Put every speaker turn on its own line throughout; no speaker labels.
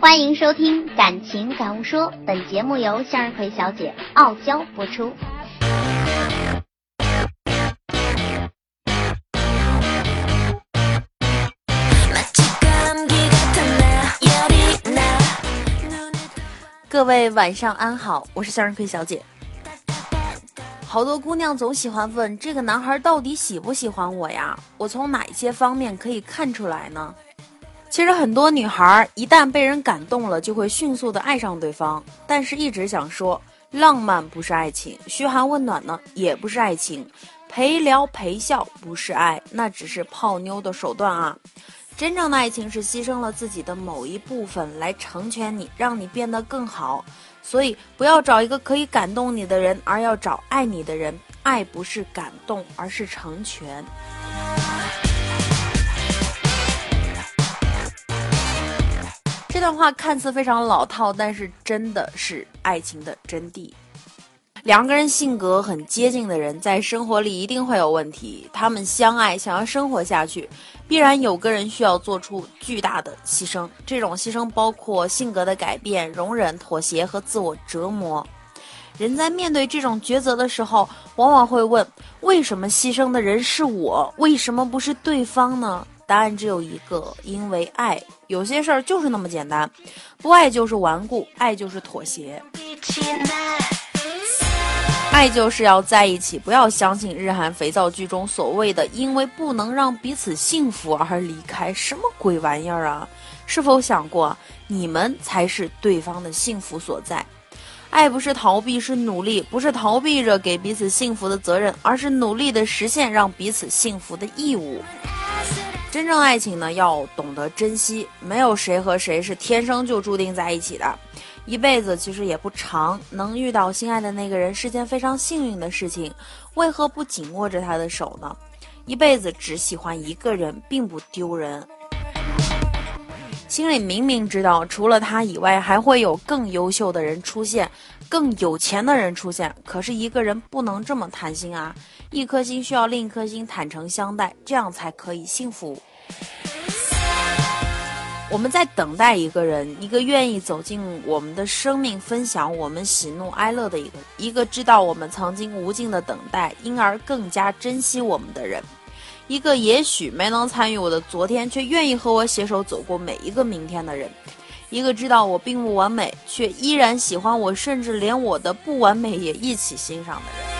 欢迎收听《感情感悟说》，本节目由向日葵小姐傲娇播出。
各位晚上安好，我是向日葵小姐。好多姑娘总喜欢问这个男孩到底喜不喜欢我呀？我从哪些方面可以看出来呢？其实很多女孩一旦被人感动了，就会迅速的爱上对方。但是一直想说，浪漫不是爱情，嘘寒问暖呢也不是爱情，陪聊陪笑不是爱，那只是泡妞的手段啊。真正的爱情是牺牲了自己的某一部分来成全你，让你变得更好。所以不要找一个可以感动你的人，而要找爱你的人。爱不是感动，而是成全。这段话看似非常老套，但是真的是爱情的真谛。两个人性格很接近的人，在生活里一定会有问题。他们相爱，想要生活下去，必然有个人需要做出巨大的牺牲。这种牺牲包括性格的改变、容忍、妥协和自我折磨。人在面对这种抉择的时候，往往会问：为什么牺牲的人是我？为什么不是对方呢？答案只有一个：因为爱。有些事儿就是那么简单，不爱就是顽固，爱就是妥协。爱就是要在一起，不要相信日韩肥皂剧中所谓的“因为不能让彼此幸福而离开”，什么鬼玩意儿啊！是否想过，你们才是对方的幸福所在？爱不是逃避，是努力；不是逃避着给彼此幸福的责任，而是努力的实现让彼此幸福的义务。真正爱情呢，要懂得珍惜。没有谁和谁是天生就注定在一起的。一辈子其实也不长，能遇到心爱的那个人是件非常幸运的事情，为何不紧握着他的手呢？一辈子只喜欢一个人并不丢人，心里明明知道除了他以外还会有更优秀的人出现，更有钱的人出现，可是一个人不能这么贪心啊！一颗心需要另一颗心坦诚相待，这样才可以幸福。我们在等待一个人，一个愿意走进我们的生命，分享我们喜怒哀乐的一个，一个知道我们曾经无尽的等待，因而更加珍惜我们的人，一个也许没能参与我的昨天，却愿意和我携手走过每一个明天的人，一个知道我并不完美，却依然喜欢我，甚至连我的不完美也一起欣赏的人。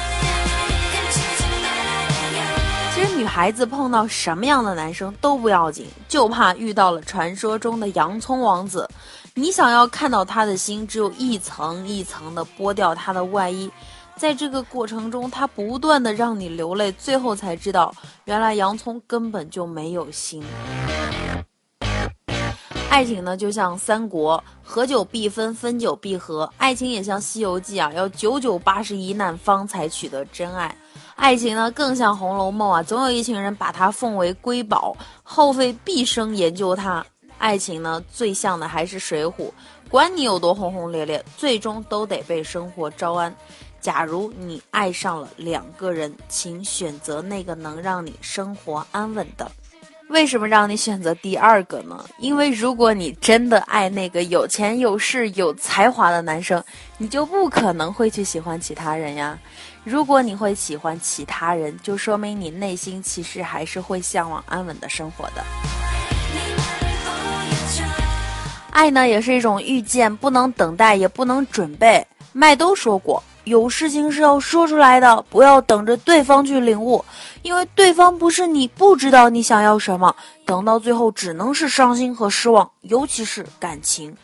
其实女孩子碰到什么样的男生都不要紧，就怕遇到了传说中的洋葱王子。你想要看到他的心，只有一层一层的剥掉他的外衣，在这个过程中，他不断的让你流泪，最后才知道，原来洋葱根本就没有心。爱情呢，就像三国，合久必分，分久必合；爱情也像西游记啊，要九九八十一难方才取得真爱。爱情呢，更像《红楼梦》啊，总有一群人把它奉为瑰宝，耗费毕生研究它。爱情呢，最像的还是《水浒》，管你有多轰轰烈烈，最终都得被生活招安。假如你爱上了两个人，请选择那个能让你生活安稳的。为什么让你选择第二个呢？因为如果你真的爱那个有钱有势有才华的男生，你就不可能会去喜欢其他人呀。如果你会喜欢其他人，就说明你内心其实还是会向往安稳的生活的。爱呢，也是一种遇见，不能等待，也不能准备。麦兜说过。有事情是要说出来的，不要等着对方去领悟，因为对方不是你不知道你想要什么，等到最后只能是伤心和失望。尤其是感情，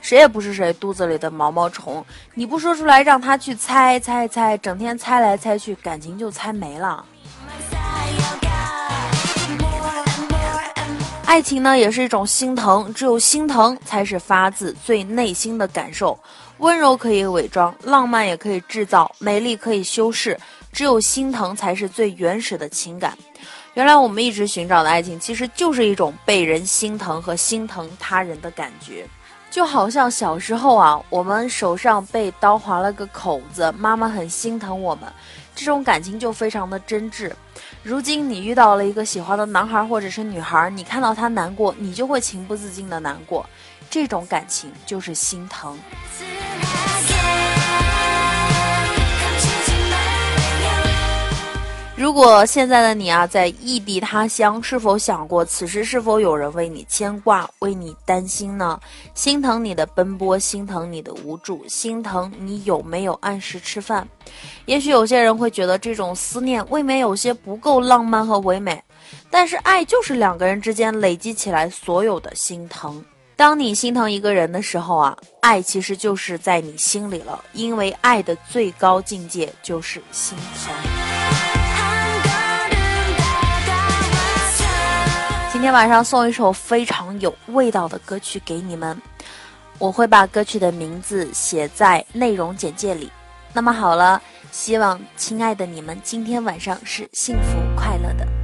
谁也不是谁肚子里的毛毛虫，你不说出来，让他去猜猜猜，整天猜来猜去，感情就猜没了。爱情呢，也是一种心疼，只有心疼才是发自最内心的感受。温柔可以伪装，浪漫也可以制造，美丽可以修饰，只有心疼才是最原始的情感。原来我们一直寻找的爱情，其实就是一种被人心疼和心疼他人的感觉。就好像小时候啊，我们手上被刀划了个口子，妈妈很心疼我们，这种感情就非常的真挚。如今你遇到了一个喜欢的男孩或者是女孩，你看到他难过，你就会情不自禁的难过，这种感情就是心疼。如果现在的你啊，在异地他乡，是否想过此时是否有人为你牵挂、为你担心呢？心疼你的奔波，心疼你的无助，心疼你有没有按时吃饭。也许有些人会觉得这种思念未免有些不够浪漫和唯美，但是爱就是两个人之间累积起来所有的心疼。当你心疼一个人的时候啊，爱其实就是在你心里了，因为爱的最高境界就是心疼。今天晚上送一首非常有味道的歌曲给你们，我会把歌曲的名字写在内容简介里。那么好了，希望亲爱的你们今天晚上是幸福快乐的。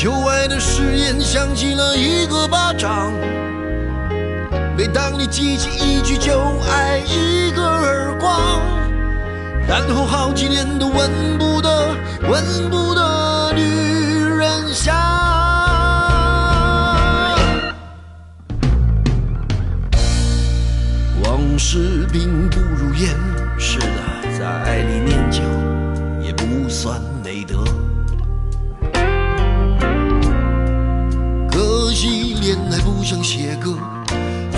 旧爱的誓言响起了一个巴掌，每当你记起一句就爱，一个耳光，然后好几年都闻不得、闻不得女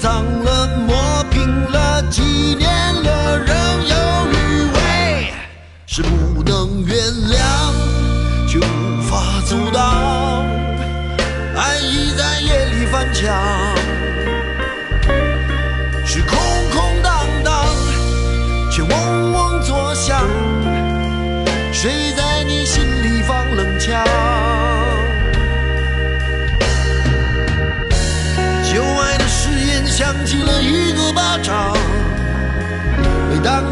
脏了，磨平了，几年了，仍有余味。是不能原谅，却无法阻挡。爱已在夜里翻墙。是空空荡荡，却嗡嗡作响。谁在？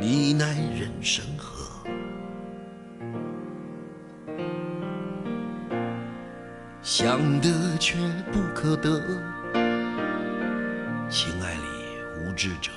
你奈人生何？想得却不可得，情爱里无知者。